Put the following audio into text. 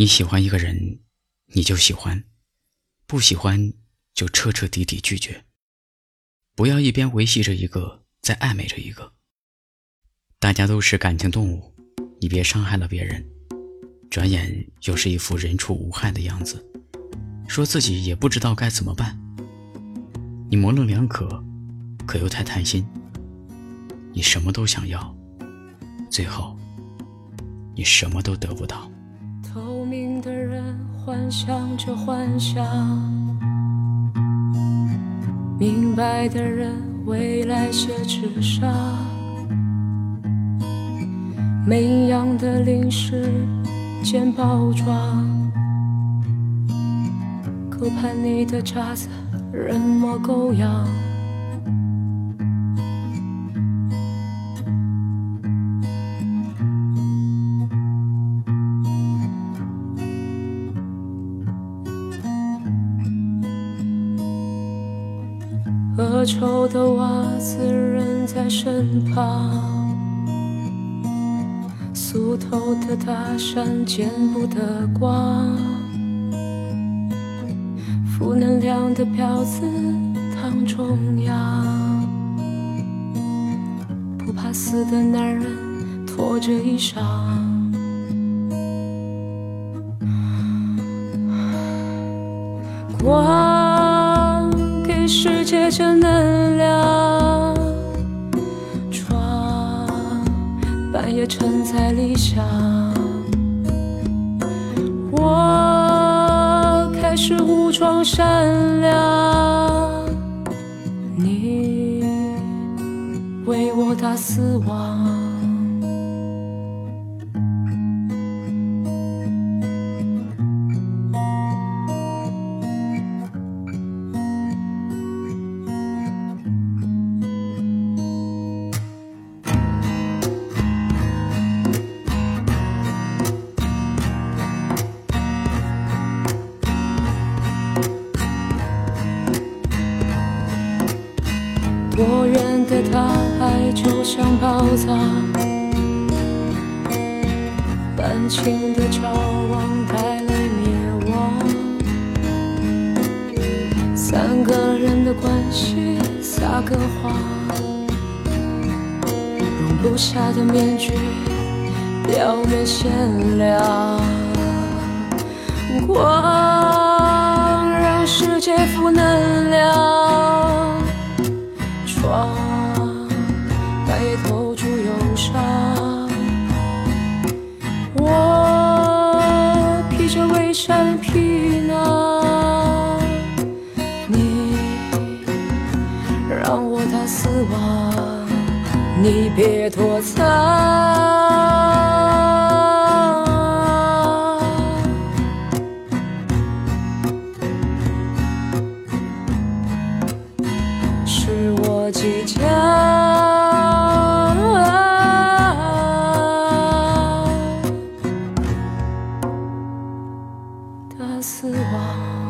你喜欢一个人，你就喜欢；不喜欢，就彻彻底底拒绝。不要一边维系着一个，在暧昧着一个。大家都是感情动物，你别伤害了别人，转眼又是一副人畜无害的样子，说自己也不知道该怎么办。你模棱两可，可又太贪心。你什么都想要，最后你什么都得不到。透明的人幻想着幻想，明白的人未来写纸上，每一样的零食见包装，够叛逆的渣子人模狗样。恶臭的袜子扔在身旁，俗透的大山见不得光，负能量的婊子躺中央，不怕死的男人拖着衣裳，着能量，床半夜承载理想。我开始武装善良，你为我打死亡。多远的大海就像宝藏，半情的交往带来灭亡，三个人的关系撒个谎，容不下的面具表面鲜亮，光让世界负能量。再也逃出忧伤。我披着伪善皮囊，你让我踏死亡，你别躲藏。是我即将。死亡。